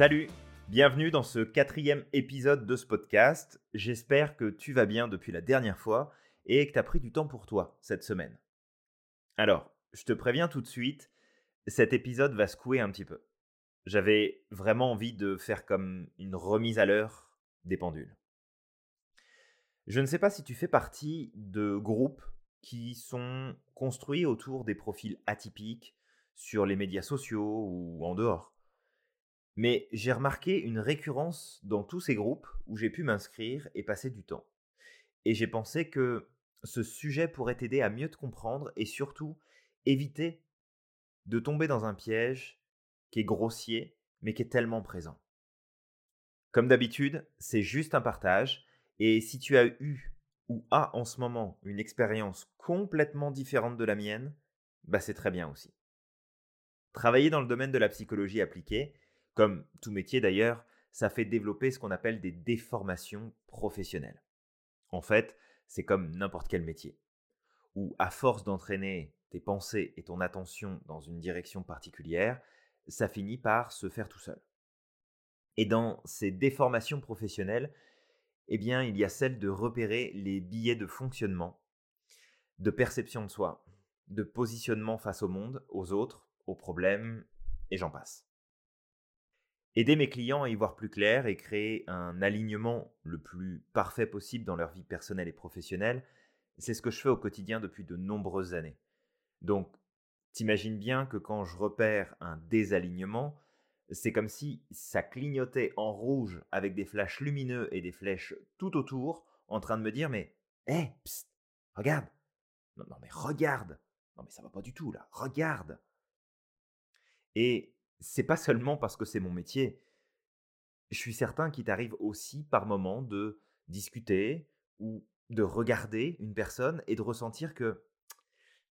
Salut, bienvenue dans ce quatrième épisode de ce podcast. J'espère que tu vas bien depuis la dernière fois et que tu as pris du temps pour toi cette semaine. Alors, je te préviens tout de suite, cet épisode va secouer un petit peu. J'avais vraiment envie de faire comme une remise à l'heure des pendules. Je ne sais pas si tu fais partie de groupes qui sont construits autour des profils atypiques sur les médias sociaux ou en dehors. Mais j'ai remarqué une récurrence dans tous ces groupes où j'ai pu m'inscrire et passer du temps. Et j'ai pensé que ce sujet pourrait t'aider à mieux te comprendre et surtout éviter de tomber dans un piège qui est grossier mais qui est tellement présent. Comme d'habitude, c'est juste un partage et si tu as eu ou as en ce moment une expérience complètement différente de la mienne, bah c'est très bien aussi. Travailler dans le domaine de la psychologie appliquée, comme tout métier d'ailleurs, ça fait développer ce qu'on appelle des déformations professionnelles. En fait, c'est comme n'importe quel métier, où à force d'entraîner tes pensées et ton attention dans une direction particulière, ça finit par se faire tout seul. Et dans ces déformations professionnelles, eh bien, il y a celle de repérer les billets de fonctionnement, de perception de soi, de positionnement face au monde, aux autres, aux problèmes, et j'en passe. Aider mes clients à y voir plus clair et créer un alignement le plus parfait possible dans leur vie personnelle et professionnelle, c'est ce que je fais au quotidien depuis de nombreuses années. Donc, t'imagines bien que quand je repère un désalignement, c'est comme si ça clignotait en rouge avec des flashs lumineux et des flèches tout autour, en train de me dire mais, hé, psst, regarde, non, non mais regarde, non mais ça va pas du tout là, regarde. Et c'est pas seulement parce que c'est mon métier. Je suis certain qu'il t'arrive aussi par moment de discuter ou de regarder une personne et de ressentir que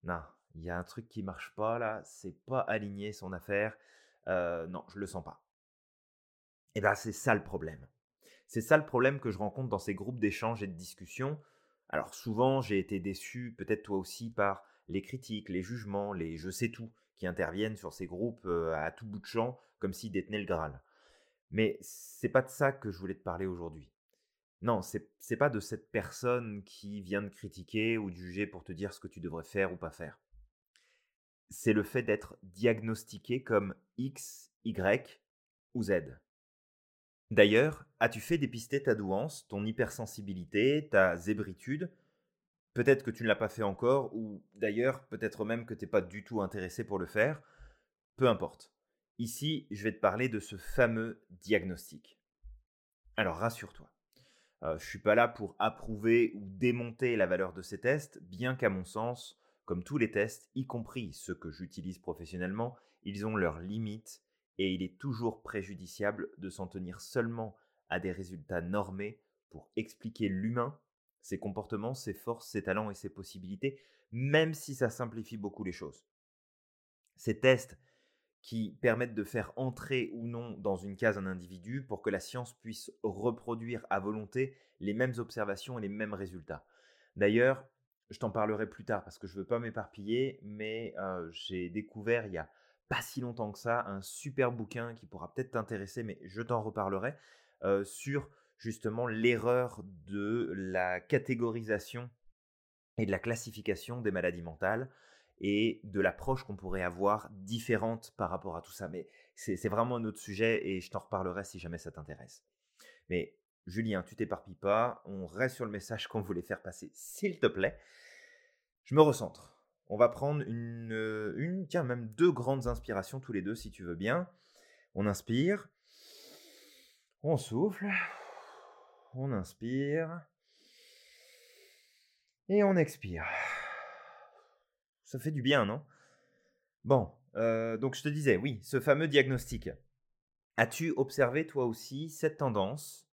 non, il y a un truc qui marche pas là, c'est pas aligné son affaire, euh, non, je le sens pas. Et bien c'est ça le problème. C'est ça le problème que je rencontre dans ces groupes d'échange et de discussion. Alors souvent j'ai été déçu, peut-être toi aussi, par les critiques, les jugements, les je sais tout qui interviennent sur ces groupes à tout bout de champ, comme s'ils détenaient le Graal. Mais c'est pas de ça que je voulais te parler aujourd'hui. Non, c'est pas de cette personne qui vient de critiquer ou de juger pour te dire ce que tu devrais faire ou pas faire. C'est le fait d'être diagnostiqué comme X, Y ou Z. D'ailleurs, as-tu fait dépister ta douance, ton hypersensibilité, ta zébritude Peut-être que tu ne l'as pas fait encore, ou d'ailleurs, peut-être même que tu n'es pas du tout intéressé pour le faire. Peu importe. Ici, je vais te parler de ce fameux diagnostic. Alors rassure-toi. Euh, je ne suis pas là pour approuver ou démonter la valeur de ces tests, bien qu'à mon sens, comme tous les tests, y compris ceux que j'utilise professionnellement, ils ont leurs limites et il est toujours préjudiciable de s'en tenir seulement à des résultats normés pour expliquer l'humain ses comportements, ses forces, ses talents et ses possibilités, même si ça simplifie beaucoup les choses. Ces tests qui permettent de faire entrer ou non dans une case un individu pour que la science puisse reproduire à volonté les mêmes observations et les mêmes résultats. D'ailleurs, je t'en parlerai plus tard parce que je ne veux pas m'éparpiller, mais j'ai découvert il y a pas si longtemps que ça un super bouquin qui pourra peut-être t'intéresser, mais je t'en reparlerai, sur justement l'erreur de la catégorisation et de la classification des maladies mentales et de l'approche qu'on pourrait avoir différente par rapport à tout ça. Mais c'est vraiment un autre sujet et je t'en reparlerai si jamais ça t'intéresse. Mais Julien, tu t'éparpilles pas, on reste sur le message qu'on voulait faire passer, s'il te plaît. Je me recentre. On va prendre une, une, tiens, même deux grandes inspirations tous les deux si tu veux bien. On inspire, on souffle, on inspire. Et on expire. Ça fait du bien, non? Bon, euh, donc je te disais, oui, ce fameux diagnostic. As-tu observé toi aussi cette tendance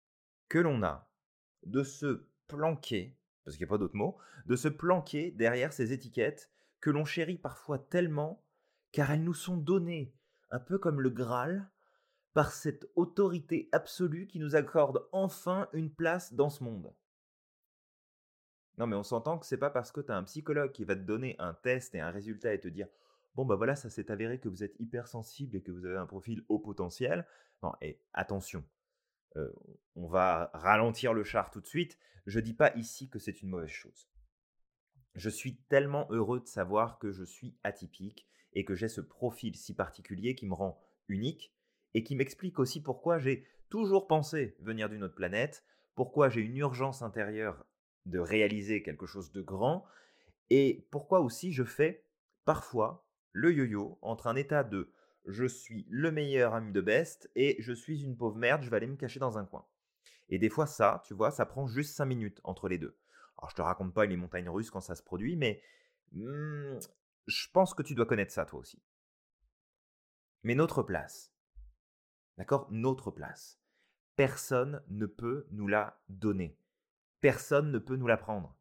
que l'on a de se planquer, parce qu'il n'y a pas d'autre mot, de se planquer derrière ces étiquettes que l'on chérit parfois tellement, car elles nous sont données, un peu comme le Graal, par cette autorité absolue qui nous accorde enfin une place dans ce monde. Non, mais on s'entend que c'est pas parce que tu as un psychologue qui va te donner un test et un résultat et te dire bon bah voilà, ça s'est avéré que vous êtes hypersensible et que vous avez un profil haut potentiel. Non, et attention, on va ralentir le char tout de suite. Je dis pas ici que c'est une mauvaise chose. Je suis tellement heureux de savoir que je suis atypique et que j'ai ce profil si particulier qui me rend unique et qui m'explique aussi pourquoi j'ai toujours pensé venir d'une autre planète, pourquoi j'ai une urgence intérieure de réaliser quelque chose de grand et pourquoi aussi je fais parfois le yo-yo entre un état de je suis le meilleur ami de Best et je suis une pauvre merde, je vais aller me cacher dans un coin. Et des fois ça, tu vois, ça prend juste 5 minutes entre les deux. Alors je te raconte pas les montagnes russes quand ça se produit, mais mmh, je pense que tu dois connaître ça toi aussi. Mais notre place, d'accord? Notre place. Personne ne peut nous la donner. Personne ne peut nous la prendre.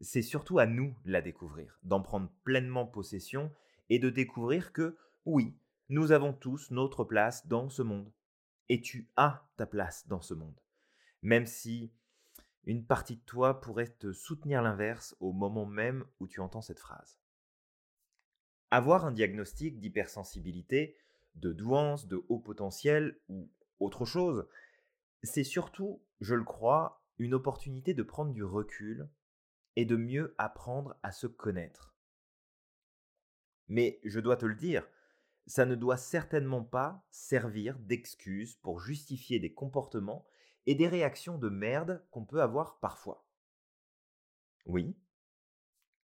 C'est surtout à nous de la découvrir, d'en prendre pleinement possession et de découvrir que, oui, nous avons tous notre place dans ce monde. Et tu as ta place dans ce monde. Même si une partie de toi pourrait te soutenir l'inverse au moment même où tu entends cette phrase. Avoir un diagnostic d'hypersensibilité, de douance, de haut potentiel ou autre chose, c'est surtout, je le crois, une opportunité de prendre du recul et de mieux apprendre à se connaître. Mais je dois te le dire, ça ne doit certainement pas servir d'excuse pour justifier des comportements et des réactions de merde qu'on peut avoir parfois. Oui,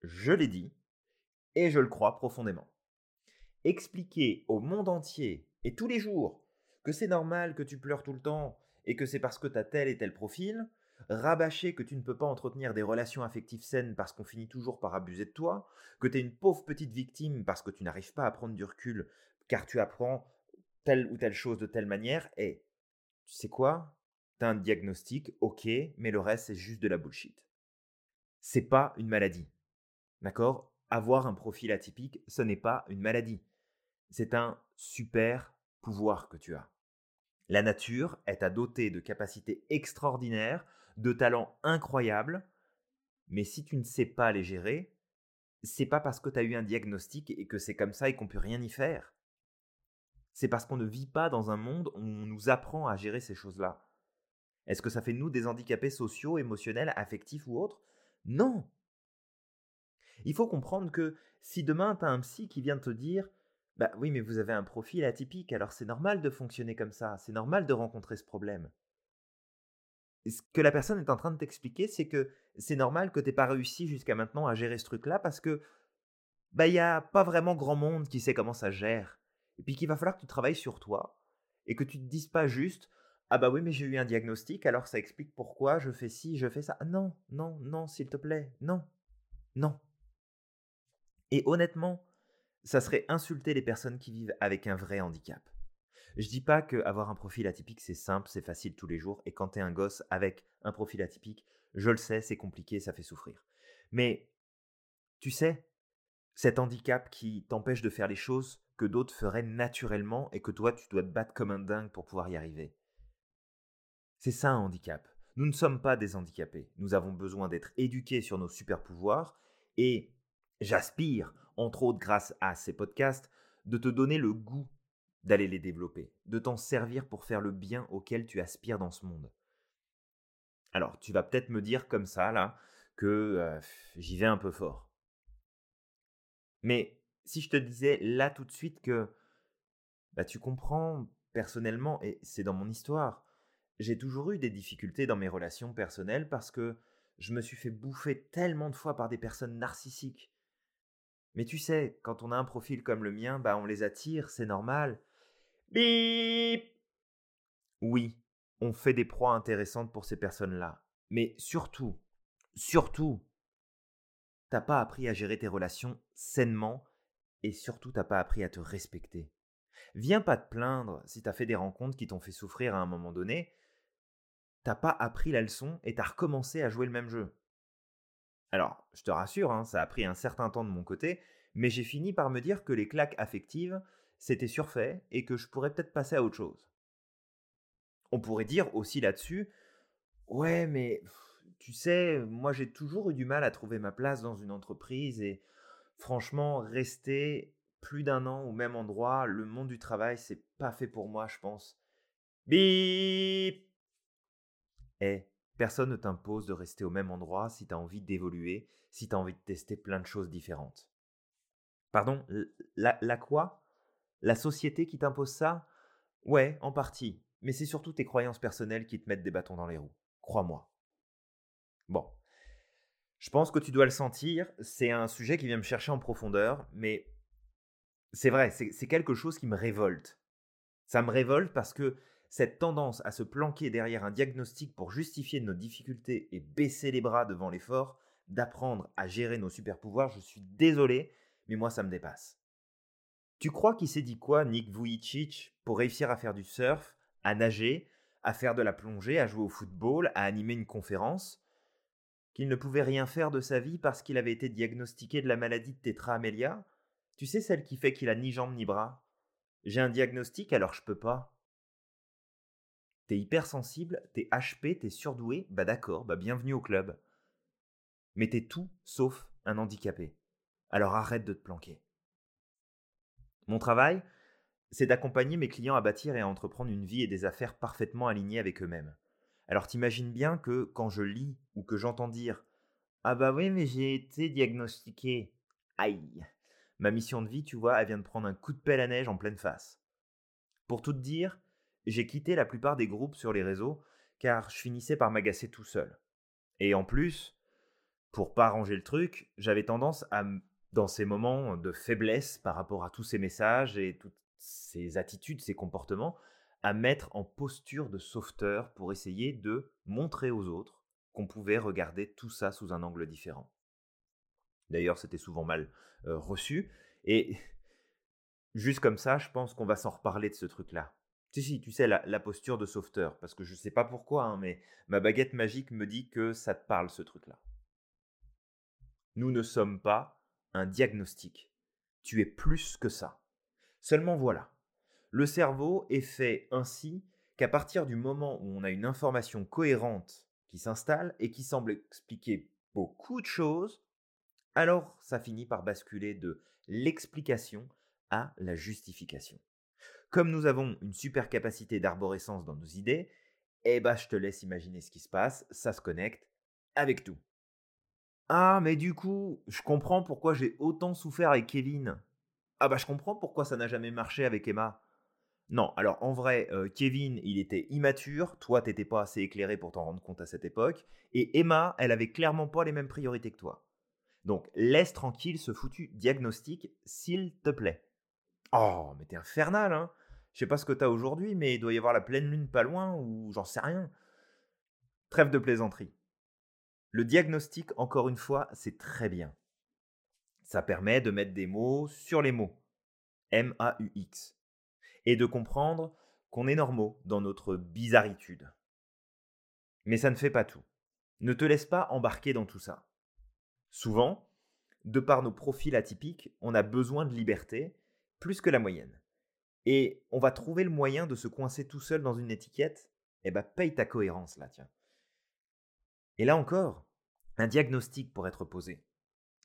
je l'ai dit, et je le crois profondément. Expliquer au monde entier et tous les jours que c'est normal que tu pleures tout le temps et que c'est parce que tu as tel et tel profil, rabâcher que tu ne peux pas entretenir des relations affectives saines parce qu'on finit toujours par abuser de toi, que tu es une pauvre petite victime parce que tu n'arrives pas à prendre du recul car tu apprends telle ou telle chose de telle manière, et tu sais quoi? Tu as un diagnostic, ok, mais le reste c'est juste de la bullshit. C'est pas une maladie. D'accord? Avoir un profil atypique, ce n'est pas une maladie. C'est un super pouvoir que tu as. La nature est à doter de capacités extraordinaires de talents incroyables, mais si tu ne sais pas les gérer, c'est pas parce que tu as eu un diagnostic et que c'est comme ça et qu'on peut rien y faire. C'est parce qu'on ne vit pas dans un monde où on nous apprend à gérer ces choses-là. Est-ce que ça fait nous des handicapés sociaux, émotionnels, affectifs ou autres? Non. Il faut comprendre que si demain tu as un psy qui vient te dire Bah oui, mais vous avez un profil atypique, alors c'est normal de fonctionner comme ça, c'est normal de rencontrer ce problème ce que la personne est en train de t'expliquer, c'est que c'est normal que tu n'aies pas réussi jusqu'à maintenant à gérer ce truc-là parce que bah y a pas vraiment grand monde qui sait comment ça gère. Et puis qu'il va falloir que tu travailles sur toi et que tu te dises pas juste ah bah oui mais j'ai eu un diagnostic alors ça explique pourquoi je fais ci, je fais ça. Non, non, non, s'il te plaît, non, non. Et honnêtement, ça serait insulter les personnes qui vivent avec un vrai handicap. Je dis pas qu'avoir un profil atypique, c'est simple, c'est facile tous les jours. Et quand tu es un gosse avec un profil atypique, je le sais, c'est compliqué, ça fait souffrir. Mais tu sais, cet handicap qui t'empêche de faire les choses que d'autres feraient naturellement et que toi, tu dois te battre comme un dingue pour pouvoir y arriver. C'est ça un handicap. Nous ne sommes pas des handicapés. Nous avons besoin d'être éduqués sur nos super pouvoirs et j'aspire, entre autres grâce à ces podcasts, de te donner le goût d'aller les développer, de t'en servir pour faire le bien auquel tu aspires dans ce monde. Alors, tu vas peut-être me dire comme ça, là, que j'y vais un peu fort. Mais si je te disais là tout de suite que bah, tu comprends personnellement, et c'est dans mon histoire, j'ai toujours eu des difficultés dans mes relations personnelles parce que je me suis fait bouffer tellement de fois par des personnes narcissiques. Mais tu sais, quand on a un profil comme le mien, bah on les attire, c'est normal. Bip Oui, on fait des proies intéressantes pour ces personnes-là. Mais surtout, surtout, t'as pas appris à gérer tes relations sainement et surtout t'as pas appris à te respecter. Viens pas te plaindre si t'as fait des rencontres qui t'ont fait souffrir à un moment donné. T'as pas appris la leçon et t'as recommencé à jouer le même jeu. Alors, je te rassure, hein, ça a pris un certain temps de mon côté, mais j'ai fini par me dire que les claques affectives, c'était surfait et que je pourrais peut-être passer à autre chose. On pourrait dire aussi là-dessus, ouais, mais tu sais, moi j'ai toujours eu du mal à trouver ma place dans une entreprise et franchement, rester plus d'un an au même endroit, le monde du travail, c'est pas fait pour moi, je pense. Bip Eh, personne ne t'impose de rester au même endroit si tu envie d'évoluer, si tu as envie de tester plein de choses différentes. Pardon la, la quoi? La société qui t'impose ça? Ouais, en partie. Mais c'est surtout tes croyances personnelles qui te mettent des bâtons dans les roues. Crois-moi. Bon. Je pense que tu dois le sentir. C'est un sujet qui vient me chercher en profondeur, mais c'est vrai, c'est quelque chose qui me révolte. Ça me révolte parce que cette tendance à se planquer derrière un diagnostic pour justifier nos difficultés et baisser les bras devant l'effort d'apprendre à gérer nos super pouvoirs, je suis désolé, mais moi ça me dépasse. Tu crois qu'il s'est dit quoi, Nick Vujicic, pour réussir à faire du surf, à nager, à faire de la plongée, à jouer au football, à animer une conférence Qu'il ne pouvait rien faire de sa vie parce qu'il avait été diagnostiqué de la maladie de Tetra Amelia Tu sais celle qui fait qu'il a ni jambes ni bras J'ai un diagnostic alors je peux pas. T'es hypersensible, t'es HP, t'es surdoué, bah d'accord, bah bienvenue au club. Mais t'es tout sauf un handicapé. Alors arrête de te planquer. Mon travail, c'est d'accompagner mes clients à bâtir et à entreprendre une vie et des affaires parfaitement alignées avec eux-mêmes. Alors t'imagines bien que quand je lis ou que j'entends dire Ah bah oui, mais j'ai été diagnostiqué. Aïe Ma mission de vie, tu vois, elle vient de prendre un coup de pelle à neige en pleine face. Pour tout te dire, j'ai quitté la plupart des groupes sur les réseaux car je finissais par m'agacer tout seul. Et en plus, pour pas arranger le truc, j'avais tendance à dans ces moments de faiblesse par rapport à tous ces messages et toutes ces attitudes, ces comportements, à mettre en posture de sauveteur pour essayer de montrer aux autres qu'on pouvait regarder tout ça sous un angle différent. D'ailleurs, c'était souvent mal reçu. Et juste comme ça, je pense qu'on va s'en reparler de ce truc-là. Si, si, tu sais, la, posture de sauveteur, parce que je ne sais pas pourquoi, hein, mais ma baguette magique me dit que ça te parle, ce truc-là. Nous ne sommes pas un diagnostic. Tu es plus que ça. Seulement voilà, le cerveau est fait ainsi qu'à partir du moment où on a une information cohérente qui s'installe et qui semble expliquer beaucoup de choses, alors ça finit par basculer de l'explication à la justification. Comme nous avons une super capacité d'arborescence dans nos idées, eh ben je te laisse imaginer ce qui se passe, ça se connecte avec tout. Ah, mais du coup, je comprends pourquoi j'ai autant souffert avec Kevin. Ah bah je comprends pourquoi ça n'a jamais marché avec Emma. Non, alors en vrai, euh, Kevin, il était immature, toi, t'étais pas assez éclairé pour t'en rendre compte à cette époque, et Emma, elle avait clairement pas les mêmes priorités que toi. Donc laisse tranquille ce foutu diagnostic, s'il te plaît. Oh, mais t'es infernal, hein Je sais pas ce que t'as aujourd'hui, mais il doit y avoir la pleine lune pas loin, ou j'en sais rien. Trêve de plaisanterie. Le diagnostic, encore une fois, c'est très bien. Ça permet de mettre des mots sur les mots. M-A-U-X. Et de comprendre qu'on est normaux dans notre bizarritude. Mais ça ne fait pas tout. Ne te laisse pas embarquer dans tout ça. Souvent, de par nos profils atypiques, on a besoin de liberté plus que la moyenne. Et on va trouver le moyen de se coincer tout seul dans une étiquette? Eh ben, paye ta cohérence là, tiens. Et là encore, un diagnostic pour être posé.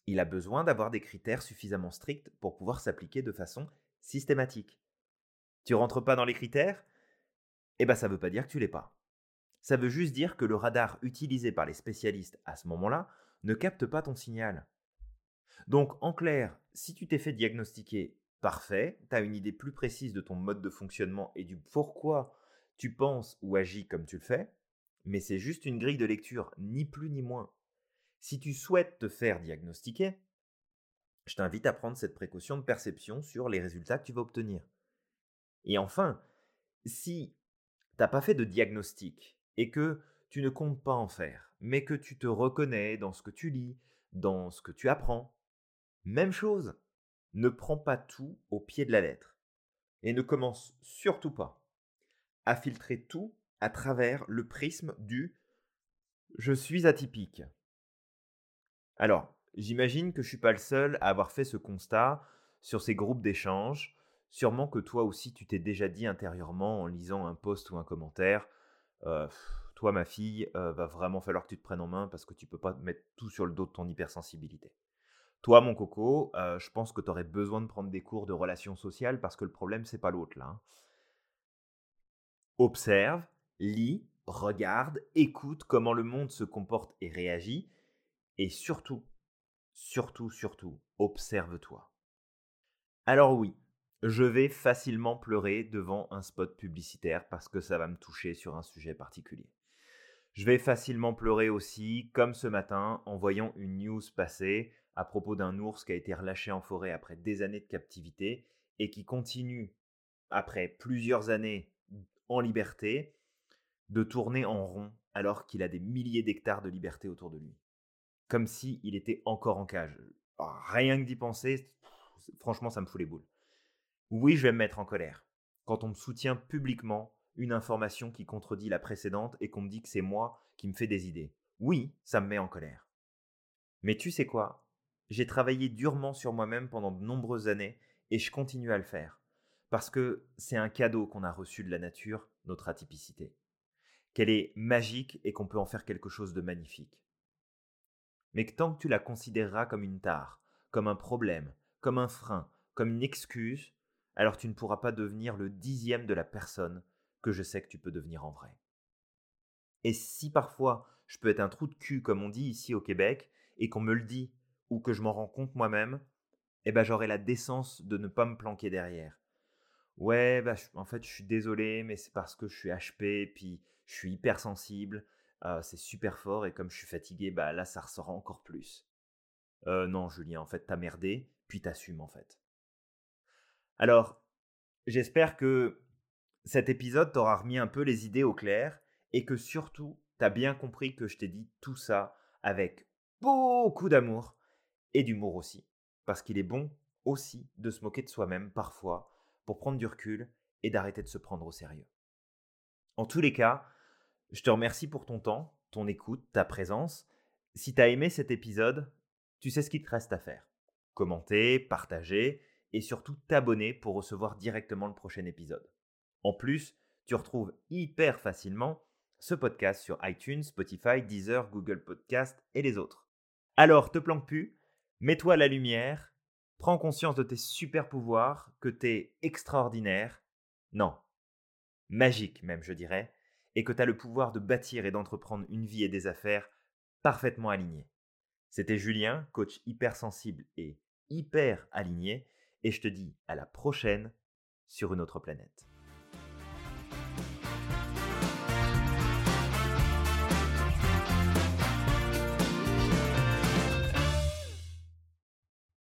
Il a besoin d'avoir des critères suffisamment stricts pour pouvoir s'appliquer de façon systématique. Tu rentres pas dans les critères? Eh ben ça veut pas dire que tu l'es pas. Ça veut juste dire que le radar utilisé par les spécialistes à ce moment-là ne capte pas ton signal. Donc en clair, si tu t'es fait diagnostiquer parfait, tu as une idée plus précise de ton mode de fonctionnement et du pourquoi tu penses ou agis comme tu le fais, mais c'est juste une grille de lecture, ni plus ni moins. Si tu souhaites te faire diagnostiquer, je t'invite à prendre cette précaution de perception sur les résultats que tu vas obtenir. Et enfin, si tu n'as pas fait de diagnostic et que tu ne comptes pas en faire, mais que tu te reconnais dans ce que tu lis, dans ce que tu apprends, même chose, ne prends pas tout au pied de la lettre. Et ne commence surtout pas à filtrer tout à travers le prisme du je suis atypique. Alors, j'imagine que je ne suis pas le seul à avoir fait ce constat sur ces groupes d'échange. Sûrement que toi aussi, tu t'es déjà dit intérieurement en lisant un post ou un commentaire, «Euh, toi ma fille, euh, va vraiment falloir que tu te prennes en main parce que tu peux pas mettre tout sur le dos de ton hypersensibilité. Toi, mon coco, euh, je pense que tu aurais besoin de prendre des cours de relations sociales parce que le problème, c'est pas l'autre là. Hein. Observe, lis, regarde, écoute comment le monde se comporte et réagit. Et surtout, surtout, surtout, observe-toi. Alors oui, je vais facilement pleurer devant un spot publicitaire parce que ça va me toucher sur un sujet particulier. Je vais facilement pleurer aussi, comme ce matin, en voyant une news passer à propos d'un ours qui a été relâché en forêt après des années de captivité et qui continue, après plusieurs années en liberté, de tourner en rond alors qu'il a des milliers d'hectares de liberté autour de lui. Comme s'il il était encore en cage. Oh, rien que d'y penser, franchement, ça me fout les boules. Oui, je vais me mettre en colère. Quand on me soutient publiquement une information qui contredit la précédente et qu'on me dit que c'est moi qui me fais des idées. Oui, ça me met en colère. Mais tu sais quoi? J'ai travaillé durement sur moi-même pendant de nombreuses années et je continue à le faire. Parce que c'est un cadeau qu'on a reçu de la nature, notre atypicité. Qu'elle est magique et qu'on peut en faire quelque chose de magnifique. Mais tant que tu la considéreras comme une tare, comme un problème, comme un frein, comme une excuse, alors tu ne pourras pas devenir le dixième de la personne que je sais que tu peux devenir en vrai. Et si parfois je peux être un trou de cul, comme on dit ici au Québec, et qu'on me le dit, ou que je m'en rends compte moi-même, eh ben j'aurai la décence de ne pas me planquer derrière. Ouais, bah, en fait, je suis désolé, mais c'est parce que je suis HP, puis je suis hypersensible, c'est super fort, et comme je suis fatigué, bah là, ça ressort encore plus. Non, Julien, en fait, t'as merdé, puis t'assumes, en fait. Alors, j'espère que cet épisode t'aura remis un peu les idées au clair et que surtout, t'as bien compris que je t'ai dit tout ça avec beaucoup d'amour et d'humour aussi. Parce qu'il est bon aussi de se moquer de soi-même parfois pour prendre du recul et d'arrêter de se prendre au sérieux. En tous les cas, je te remercie pour ton temps, ton écoute, ta présence. Si t'as aimé cet épisode, tu sais ce qu'il te reste à faire. Commenter, partager et surtout t'abonner pour recevoir directement le prochain épisode. En plus, tu retrouves hyper facilement ce podcast sur iTunes, Spotify, Deezer, Google Podcast et les autres. Alors, te planque plus, mets-toi la lumière, prends conscience de tes super pouvoirs, que tu es extraordinaire, non, magique même je dirais, et que tu as le pouvoir de bâtir et d'entreprendre une vie et des affaires parfaitement alignées. C'était Julien, coach hypersensible et hyper aligné, et je te dis à la prochaine sur une autre planète.